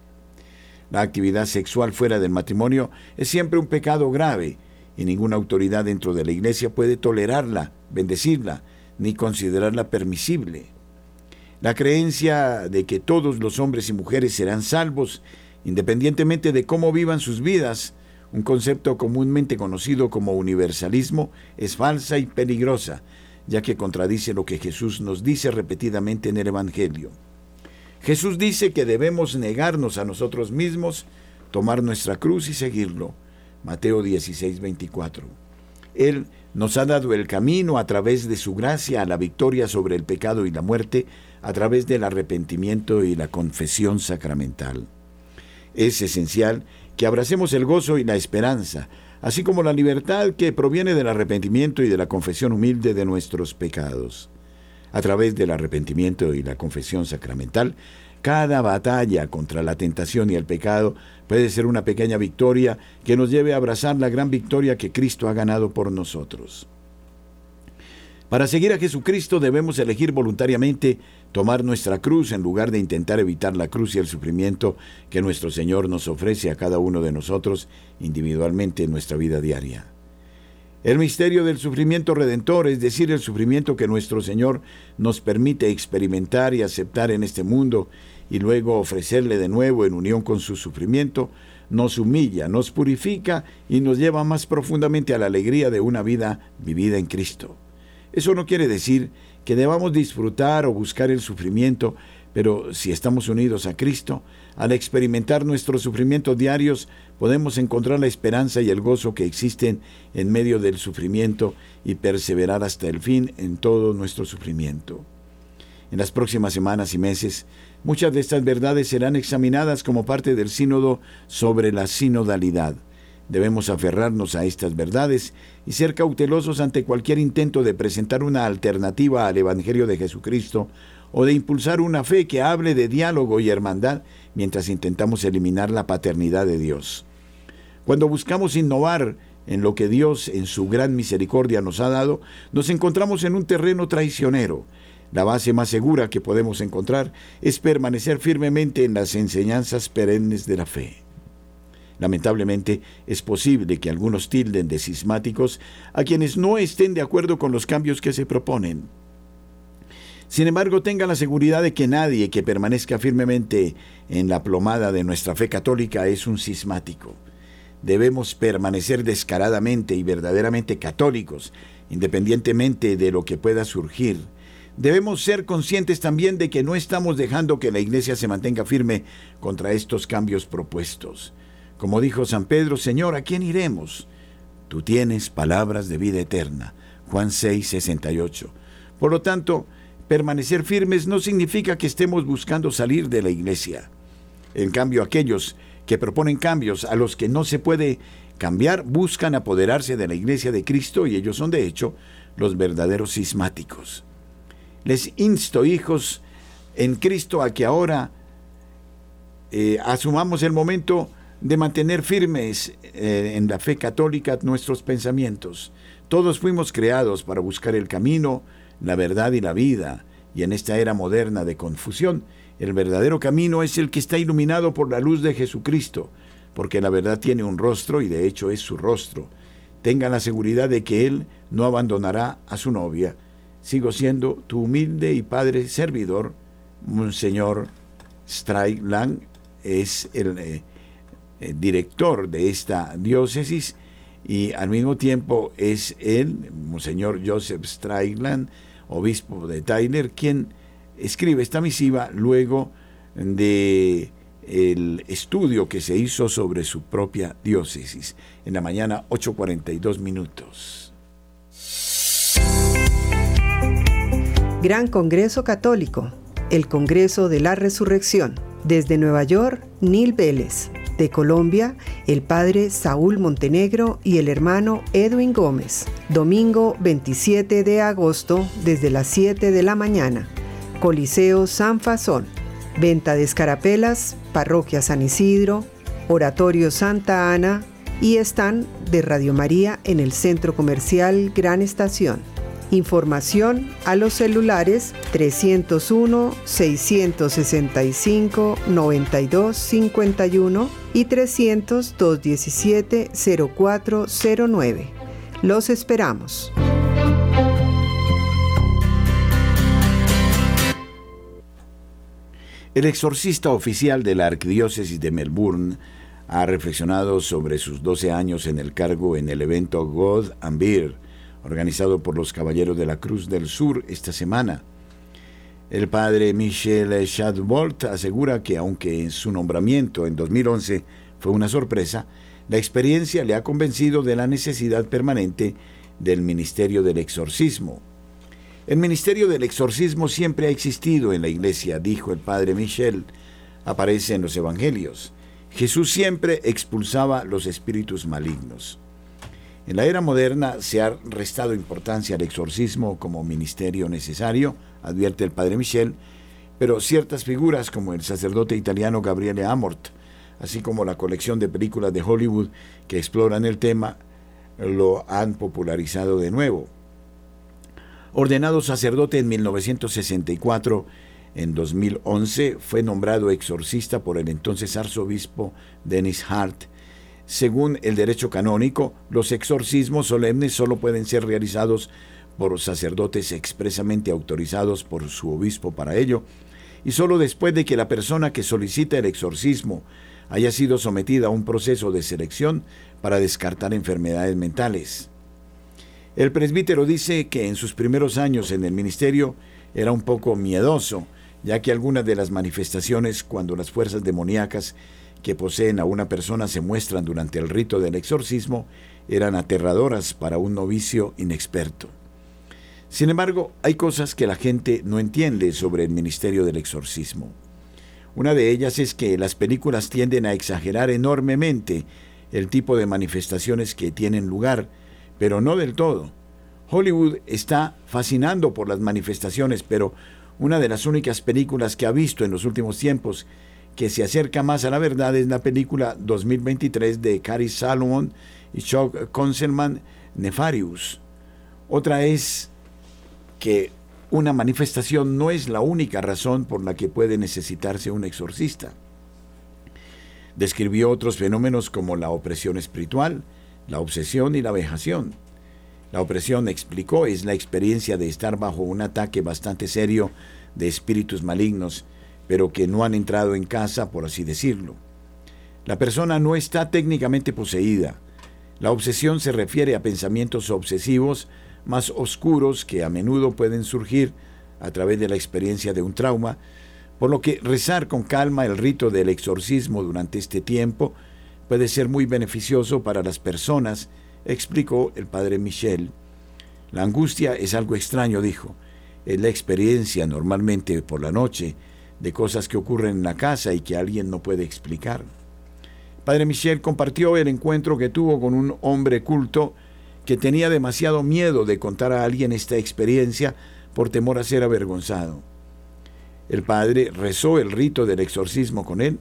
La actividad sexual fuera del matrimonio es siempre un pecado grave y ninguna autoridad dentro de la iglesia puede tolerarla, bendecirla, ni considerarla permisible. La creencia de que todos los hombres y mujeres serán salvos, independientemente de cómo vivan sus vidas, un concepto comúnmente conocido como universalismo, es falsa y peligrosa, ya que contradice lo que Jesús nos dice repetidamente en el Evangelio. Jesús dice que debemos negarnos a nosotros mismos, tomar nuestra cruz y seguirlo. Mateo 16, 24. Él nos ha dado el camino a través de su gracia a la victoria sobre el pecado y la muerte, a través del arrepentimiento y la confesión sacramental. Es esencial que abracemos el gozo y la esperanza, así como la libertad que proviene del arrepentimiento y de la confesión humilde de nuestros pecados. A través del arrepentimiento y la confesión sacramental, cada batalla contra la tentación y el pecado puede ser una pequeña victoria que nos lleve a abrazar la gran victoria que Cristo ha ganado por nosotros. Para seguir a Jesucristo debemos elegir voluntariamente tomar nuestra cruz en lugar de intentar evitar la cruz y el sufrimiento que nuestro Señor nos ofrece a cada uno de nosotros individualmente en nuestra vida diaria. El misterio del sufrimiento redentor, es decir, el sufrimiento que nuestro Señor nos permite experimentar y aceptar en este mundo y luego ofrecerle de nuevo en unión con su sufrimiento, nos humilla, nos purifica y nos lleva más profundamente a la alegría de una vida vivida en Cristo. Eso no quiere decir que debamos disfrutar o buscar el sufrimiento, pero si estamos unidos a Cristo, al experimentar nuestros sufrimientos diarios, podemos encontrar la esperanza y el gozo que existen en medio del sufrimiento y perseverar hasta el fin en todo nuestro sufrimiento. En las próximas semanas y meses, muchas de estas verdades serán examinadas como parte del sínodo sobre la sinodalidad. Debemos aferrarnos a estas verdades y ser cautelosos ante cualquier intento de presentar una alternativa al Evangelio de Jesucristo o de impulsar una fe que hable de diálogo y hermandad mientras intentamos eliminar la paternidad de Dios. Cuando buscamos innovar en lo que Dios en su gran misericordia nos ha dado, nos encontramos en un terreno traicionero. La base más segura que podemos encontrar es permanecer firmemente en las enseñanzas perennes de la fe. Lamentablemente, es posible que algunos tilden de cismáticos a quienes no estén de acuerdo con los cambios que se proponen. Sin embargo, tenga la seguridad de que nadie que permanezca firmemente en la plomada de nuestra fe católica es un cismático. Debemos permanecer descaradamente y verdaderamente católicos, independientemente de lo que pueda surgir. Debemos ser conscientes también de que no estamos dejando que la Iglesia se mantenga firme contra estos cambios propuestos. Como dijo San Pedro, Señor, ¿a quién iremos? Tú tienes palabras de vida eterna. Juan 6, 68. Por lo tanto, Permanecer firmes no significa que estemos buscando salir de la iglesia. En cambio, aquellos que proponen cambios a los que no se puede cambiar buscan apoderarse de la iglesia de Cristo y ellos son de hecho los verdaderos cismáticos. Les insto, hijos, en Cristo a que ahora eh, asumamos el momento de mantener firmes eh, en la fe católica nuestros pensamientos. Todos fuimos creados para buscar el camino, la verdad y la vida, y en esta era moderna de confusión, el verdadero camino es el que está iluminado por la luz de Jesucristo, porque la verdad tiene un rostro y de hecho es su rostro. Tengan la seguridad de que Él no abandonará a su novia. Sigo siendo tu humilde y padre servidor, Monseñor Strayland, es el, eh, el director de esta diócesis y al mismo tiempo es el Monseñor Joseph Strayland, obispo de Tyler, quien escribe esta misiva luego de el estudio que se hizo sobre su propia diócesis. En la mañana 8.42 minutos. Gran Congreso Católico, el Congreso de la Resurrección. Desde Nueva York, Neil Vélez. De Colombia, el padre Saúl Montenegro y el hermano Edwin Gómez. Domingo 27 de agosto desde las 7 de la mañana. Coliseo San Fasón. Venta de escarapelas, Parroquia San Isidro, Oratorio Santa Ana y están de Radio María en el Centro Comercial Gran Estación. Información a los celulares 301-665-9251 y 300-217-0409. Los esperamos. El exorcista oficial de la Arquidiócesis de Melbourne ha reflexionado sobre sus 12 años en el cargo en el evento God and Beer, organizado por los Caballeros de la Cruz del Sur esta semana. El padre Michel Shadbolt asegura que aunque en su nombramiento en 2011 fue una sorpresa, la experiencia le ha convencido de la necesidad permanente del ministerio del exorcismo. El ministerio del exorcismo siempre ha existido en la iglesia, dijo el padre Michel. Aparece en los evangelios. Jesús siempre expulsaba los espíritus malignos. En la era moderna se ha restado importancia al exorcismo como ministerio necesario, advierte el padre Michel, pero ciertas figuras como el sacerdote italiano Gabriele Amort, así como la colección de películas de Hollywood que exploran el tema, lo han popularizado de nuevo. Ordenado sacerdote en 1964, en 2011 fue nombrado exorcista por el entonces arzobispo Dennis Hart. Según el derecho canónico, los exorcismos solemnes solo pueden ser realizados por sacerdotes expresamente autorizados por su obispo para ello, y solo después de que la persona que solicita el exorcismo haya sido sometida a un proceso de selección para descartar enfermedades mentales. El presbítero dice que en sus primeros años en el ministerio era un poco miedoso, ya que algunas de las manifestaciones cuando las fuerzas demoníacas que poseen a una persona se muestran durante el rito del exorcismo eran aterradoras para un novicio inexperto. Sin embargo, hay cosas que la gente no entiende sobre el ministerio del exorcismo. Una de ellas es que las películas tienden a exagerar enormemente el tipo de manifestaciones que tienen lugar, pero no del todo. Hollywood está fascinando por las manifestaciones, pero una de las únicas películas que ha visto en los últimos tiempos que se acerca más a la verdad es la película 2023 de Cary Salomon y Chuck Conselman, Nefarious. Otra es que una manifestación no es la única razón por la que puede necesitarse un exorcista. Describió otros fenómenos como la opresión espiritual, la obsesión y la vejación. La opresión, explicó, es la experiencia de estar bajo un ataque bastante serio de espíritus malignos, pero que no han entrado en casa, por así decirlo. La persona no está técnicamente poseída. La obsesión se refiere a pensamientos obsesivos más oscuros que a menudo pueden surgir a través de la experiencia de un trauma, por lo que rezar con calma el rito del exorcismo durante este tiempo puede ser muy beneficioso para las personas, explicó el padre Michel. La angustia es algo extraño, dijo. Es la experiencia normalmente por la noche de cosas que ocurren en la casa y que alguien no puede explicar. Padre Michel compartió el encuentro que tuvo con un hombre culto que tenía demasiado miedo de contar a alguien esta experiencia por temor a ser avergonzado. El padre rezó el rito del exorcismo con él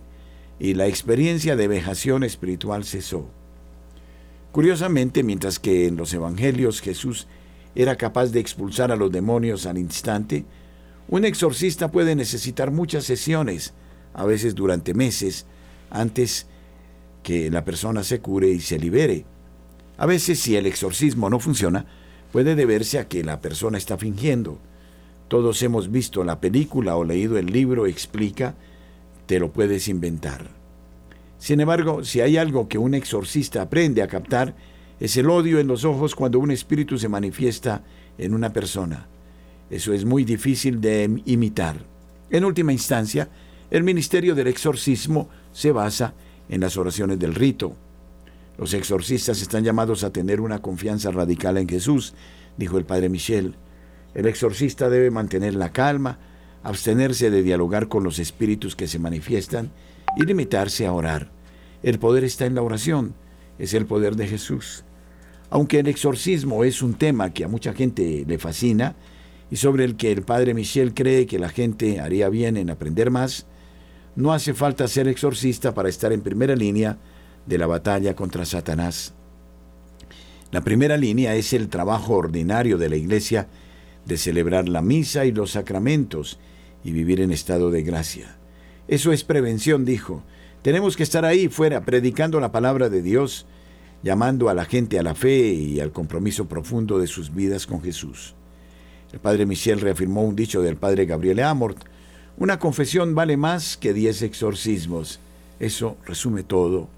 y la experiencia de vejación espiritual cesó. Curiosamente, mientras que en los evangelios Jesús era capaz de expulsar a los demonios al instante, un exorcista puede necesitar muchas sesiones, a veces durante meses, antes que la persona se cure y se libere. A veces si el exorcismo no funciona, puede deberse a que la persona está fingiendo. Todos hemos visto la película o leído el libro explica, te lo puedes inventar. Sin embargo, si hay algo que un exorcista aprende a captar, es el odio en los ojos cuando un espíritu se manifiesta en una persona. Eso es muy difícil de imitar. En última instancia, el ministerio del exorcismo se basa en las oraciones del rito. Los exorcistas están llamados a tener una confianza radical en Jesús, dijo el padre Michel. El exorcista debe mantener la calma, abstenerse de dialogar con los espíritus que se manifiestan y limitarse a orar. El poder está en la oración, es el poder de Jesús. Aunque el exorcismo es un tema que a mucha gente le fascina y sobre el que el padre Michel cree que la gente haría bien en aprender más, no hace falta ser exorcista para estar en primera línea de la batalla contra Satanás. La primera línea es el trabajo ordinario de la Iglesia de celebrar la misa y los sacramentos y vivir en estado de gracia. Eso es prevención, dijo. Tenemos que estar ahí fuera predicando la palabra de Dios, llamando a la gente a la fe y al compromiso profundo de sus vidas con Jesús. El padre Michel reafirmó un dicho del padre Gabriel Amort, una confesión vale más que diez exorcismos. Eso resume todo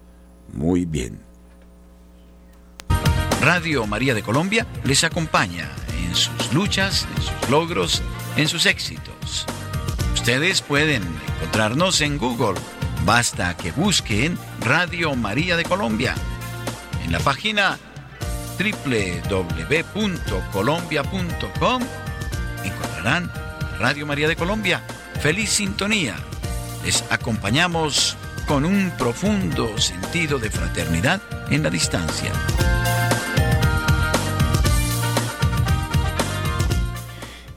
muy bien. Radio María de Colombia les acompaña en sus luchas, en sus logros, en sus éxitos. Ustedes pueden encontrarnos en Google. Basta que busquen Radio María de Colombia. En la página www.colombia.com Radio María de Colombia. Feliz sintonía. Les acompañamos con un profundo sentido de fraternidad en la distancia.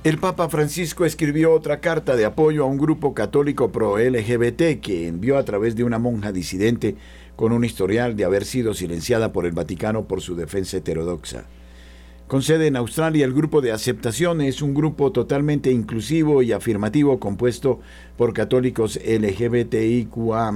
El Papa Francisco escribió otra carta de apoyo a un grupo católico pro-LGBT que envió a través de una monja disidente con un historial de haber sido silenciada por el Vaticano por su defensa heterodoxa. Con sede en Australia, el grupo de aceptación es un grupo totalmente inclusivo y afirmativo compuesto por católicos LGBTIQA,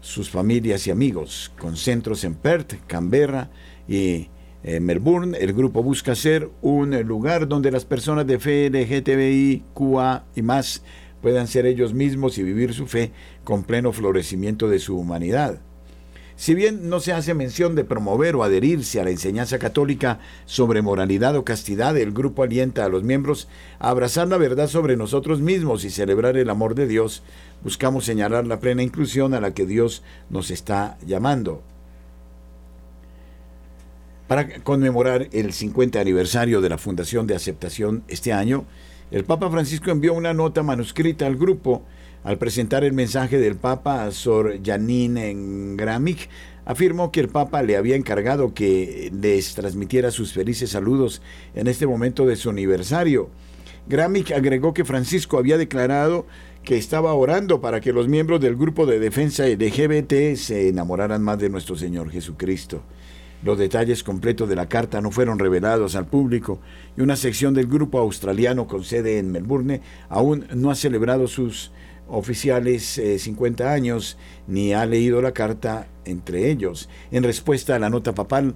sus familias y amigos, con centros en Perth, Canberra y en Melbourne. El grupo busca ser un lugar donde las personas de fe LGTBIQA y más puedan ser ellos mismos y vivir su fe con pleno florecimiento de su humanidad. Si bien no se hace mención de promover o adherirse a la enseñanza católica sobre moralidad o castidad, el grupo alienta a los miembros a abrazar la verdad sobre nosotros mismos y celebrar el amor de Dios. Buscamos señalar la plena inclusión a la que Dios nos está llamando. Para conmemorar el 50 aniversario de la Fundación de Aceptación este año, el Papa Francisco envió una nota manuscrita al grupo al presentar el mensaje del Papa a Sor Janine Gramic, afirmó que el Papa le había encargado que les transmitiera sus felices saludos en este momento de su aniversario. Gramic agregó que Francisco había declarado que estaba orando para que los miembros del grupo de defensa LGBT se enamoraran más de nuestro Señor Jesucristo. Los detalles completos de la carta no fueron revelados al público y una sección del grupo australiano con sede en Melbourne aún no ha celebrado sus oficiales 50 eh, años ni ha leído la carta entre ellos. En respuesta a la nota papal,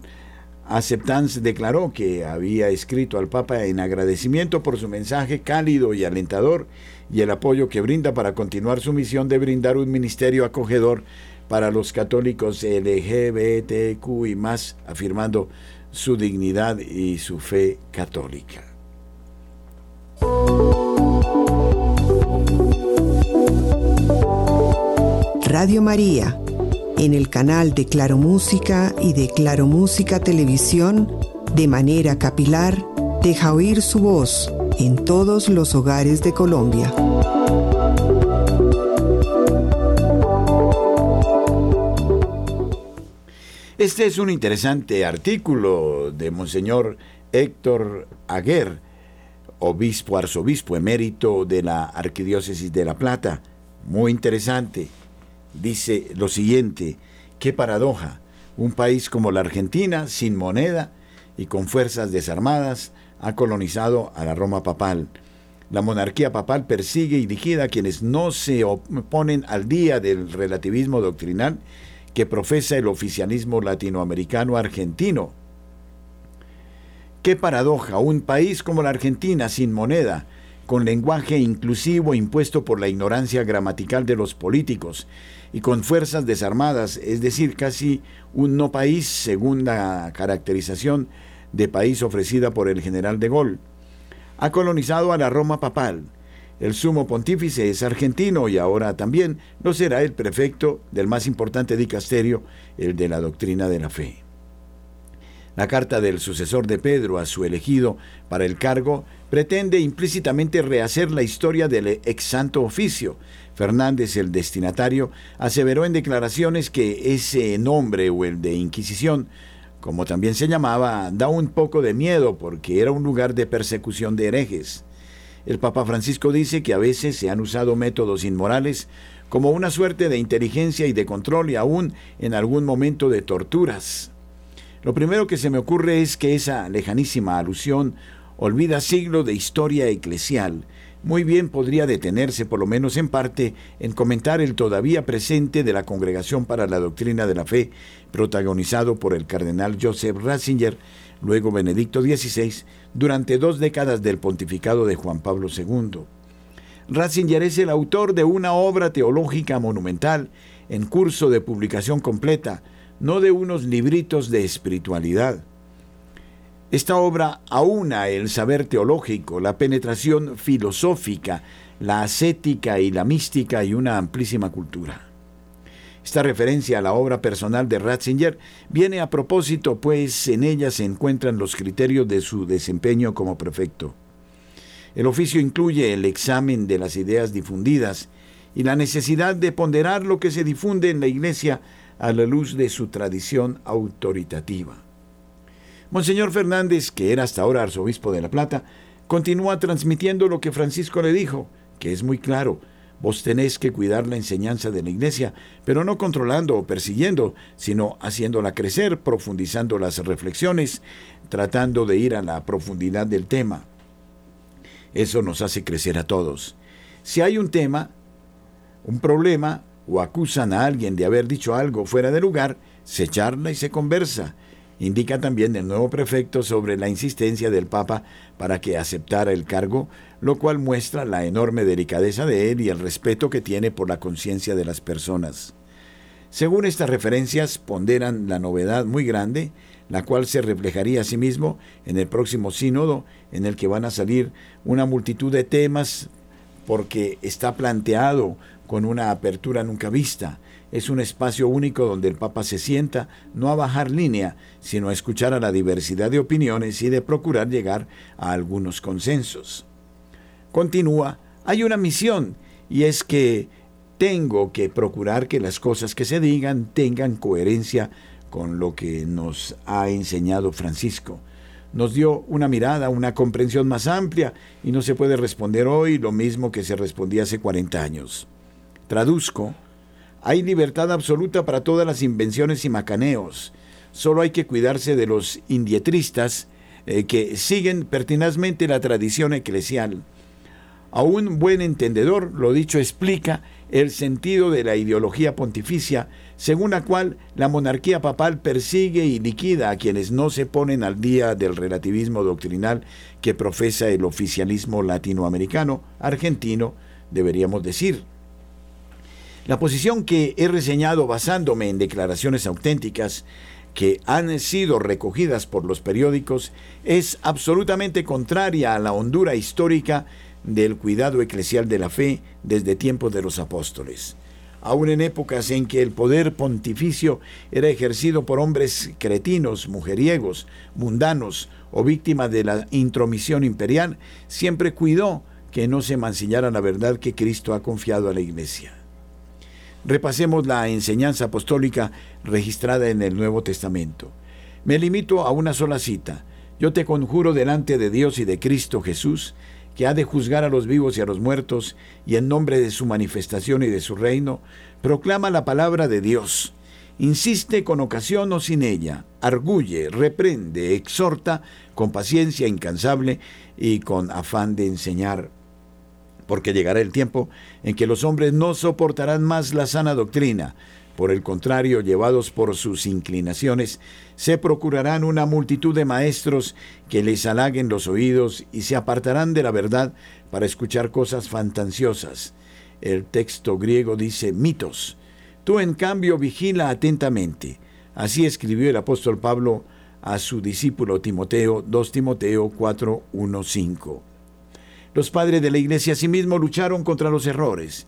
Aceptance declaró que había escrito al Papa en agradecimiento por su mensaje cálido y alentador y el apoyo que brinda para continuar su misión de brindar un ministerio acogedor para los católicos LGBTQ y más, afirmando su dignidad y su fe católica. Radio María, en el canal de Claro Música y de Claro Música Televisión, de manera capilar, deja oír su voz en todos los hogares de Colombia. Este es un interesante artículo de Monseñor Héctor Aguer, obispo, arzobispo emérito de la Arquidiócesis de La Plata. Muy interesante dice lo siguiente, qué paradoja, un país como la Argentina, sin moneda y con fuerzas desarmadas, ha colonizado a la Roma papal. La monarquía papal persigue y liquida a quienes no se oponen al día del relativismo doctrinal que profesa el oficialismo latinoamericano argentino. Qué paradoja, un país como la Argentina sin moneda, con lenguaje inclusivo impuesto por la ignorancia gramatical de los políticos y con fuerzas desarmadas, es decir, casi un no país, segunda caracterización de país ofrecida por el general de Gaulle. Ha colonizado a la Roma papal. El sumo pontífice es argentino y ahora también lo será el prefecto del más importante dicasterio, el de la doctrina de la fe. La carta del sucesor de Pedro a su elegido para el cargo pretende implícitamente rehacer la historia del ex santo oficio, Fernández, el destinatario, aseveró en declaraciones que ese nombre o el de Inquisición, como también se llamaba, da un poco de miedo porque era un lugar de persecución de herejes. El Papa Francisco dice que a veces se han usado métodos inmorales como una suerte de inteligencia y de control y aún en algún momento de torturas. Lo primero que se me ocurre es que esa lejanísima alusión olvida siglos de historia eclesial muy bien podría detenerse, por lo menos en parte, en comentar el todavía presente de la Congregación para la Doctrina de la Fe, protagonizado por el cardenal Joseph Ratzinger, luego Benedicto XVI, durante dos décadas del pontificado de Juan Pablo II. Ratzinger es el autor de una obra teológica monumental en curso de publicación completa, no de unos libritos de espiritualidad. Esta obra aúna el saber teológico, la penetración filosófica, la ascética y la mística y una amplísima cultura. Esta referencia a la obra personal de Ratzinger viene a propósito, pues en ella se encuentran los criterios de su desempeño como prefecto. El oficio incluye el examen de las ideas difundidas y la necesidad de ponderar lo que se difunde en la Iglesia a la luz de su tradición autoritativa. Monseñor Fernández, que era hasta ahora arzobispo de La Plata, continúa transmitiendo lo que Francisco le dijo, que es muy claro. Vos tenés que cuidar la enseñanza de la iglesia, pero no controlando o persiguiendo, sino haciéndola crecer, profundizando las reflexiones, tratando de ir a la profundidad del tema. Eso nos hace crecer a todos. Si hay un tema, un problema, o acusan a alguien de haber dicho algo fuera de lugar, se charla y se conversa. Indica también el nuevo prefecto sobre la insistencia del Papa para que aceptara el cargo, lo cual muestra la enorme delicadeza de él y el respeto que tiene por la conciencia de las personas. Según estas referencias, ponderan la novedad muy grande, la cual se reflejaría asimismo en el próximo sínodo, en el que van a salir una multitud de temas, porque está planteado con una apertura nunca vista. Es un espacio único donde el Papa se sienta no a bajar línea, sino a escuchar a la diversidad de opiniones y de procurar llegar a algunos consensos. Continúa, hay una misión, y es que tengo que procurar que las cosas que se digan tengan coherencia con lo que nos ha enseñado Francisco. Nos dio una mirada, una comprensión más amplia y no se puede responder hoy lo mismo que se respondía hace 40 años. Traduzco, hay libertad absoluta para todas las invenciones y macaneos. Solo hay que cuidarse de los indietristas eh, que siguen pertinazmente la tradición eclesial a un buen entendedor, lo dicho explica el sentido de la ideología pontificia, según la cual la monarquía papal persigue y liquida a quienes no se ponen al día del relativismo doctrinal que profesa el oficialismo latinoamericano, argentino, deberíamos decir. La posición que he reseñado basándome en declaraciones auténticas que han sido recogidas por los periódicos es absolutamente contraria a la hondura histórica del cuidado eclesial de la fe desde tiempos de los apóstoles. Aún en épocas en que el poder pontificio era ejercido por hombres cretinos, mujeriegos, mundanos o víctimas de la intromisión imperial, siempre cuidó que no se mancillara la verdad que Cristo ha confiado a la Iglesia. Repasemos la enseñanza apostólica registrada en el Nuevo Testamento. Me limito a una sola cita. Yo te conjuro delante de Dios y de Cristo Jesús, que ha de juzgar a los vivos y a los muertos, y en nombre de su manifestación y de su reino, proclama la palabra de Dios. Insiste con ocasión o sin ella, arguye, reprende, exhorta con paciencia incansable y con afán de enseñar. Porque llegará el tiempo en que los hombres no soportarán más la sana doctrina, por el contrario, llevados por sus inclinaciones, se procurarán una multitud de maestros que les halaguen los oídos y se apartarán de la verdad para escuchar cosas fantasiosas. El texto griego dice mitos. Tú en cambio vigila atentamente. Así escribió el apóstol Pablo a su discípulo Timoteo 2 Timoteo 4, 1, 5. Los padres de la iglesia asimismo lucharon contra los errores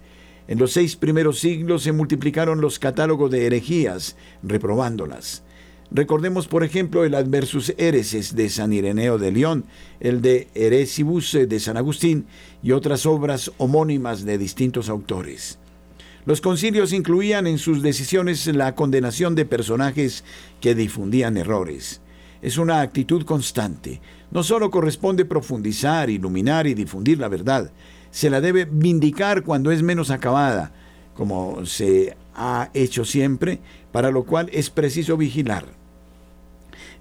en los seis primeros siglos se multiplicaron los catálogos de herejías, reprobándolas. Recordemos, por ejemplo, el Adversus Hereses de San Ireneo de León, el de Heresibus de San Agustín y otras obras homónimas de distintos autores. Los concilios incluían en sus decisiones la condenación de personajes que difundían errores. Es una actitud constante. No solo corresponde profundizar, iluminar y difundir la verdad, se la debe vindicar cuando es menos acabada, como se ha hecho siempre, para lo cual es preciso vigilar.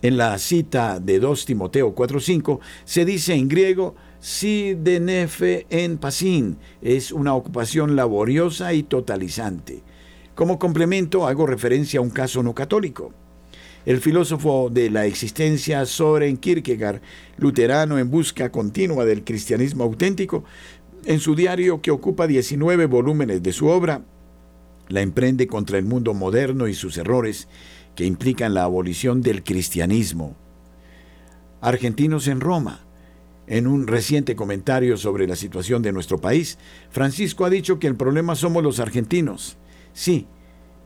En la cita de 2 Timoteo 4:5 se dice en griego, si de nefe en pasin, es una ocupación laboriosa y totalizante. Como complemento hago referencia a un caso no católico. El filósofo de la existencia Soren Kierkegaard, luterano en busca continua del cristianismo auténtico, en su diario, que ocupa 19 volúmenes de su obra, la emprende contra el mundo moderno y sus errores que implican la abolición del cristianismo. Argentinos en Roma. En un reciente comentario sobre la situación de nuestro país, Francisco ha dicho que el problema somos los argentinos. Sí,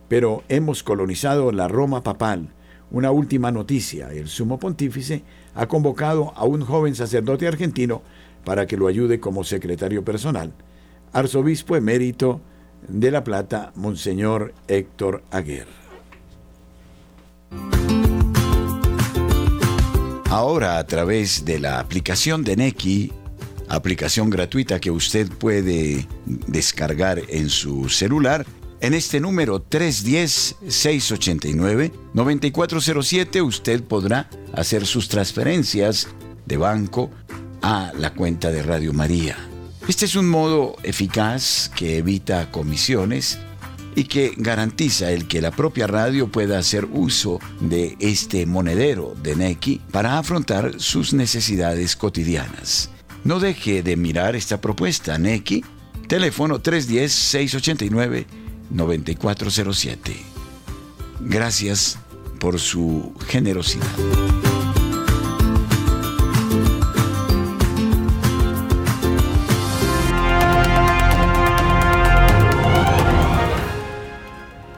pero hemos colonizado la Roma papal. Una última noticia, el sumo pontífice ha convocado a un joven sacerdote argentino para que lo ayude como secretario personal. Arzobispo emérito de La Plata, Monseñor Héctor Aguer. Ahora a través de la aplicación de Neki, aplicación gratuita que usted puede descargar en su celular. En este número 310-689-9407 usted podrá hacer sus transferencias de banco a la cuenta de Radio María. Este es un modo eficaz que evita comisiones y que garantiza el que la propia radio pueda hacer uso de este monedero de Neki para afrontar sus necesidades cotidianas. No deje de mirar esta propuesta, Neki, teléfono 310-689-9407. Gracias por su generosidad.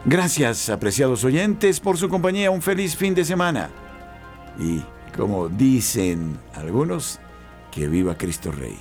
Gracias, apreciados oyentes, por su compañía. Un feliz fin de semana. Y, como dicen algunos, que viva Cristo Rey.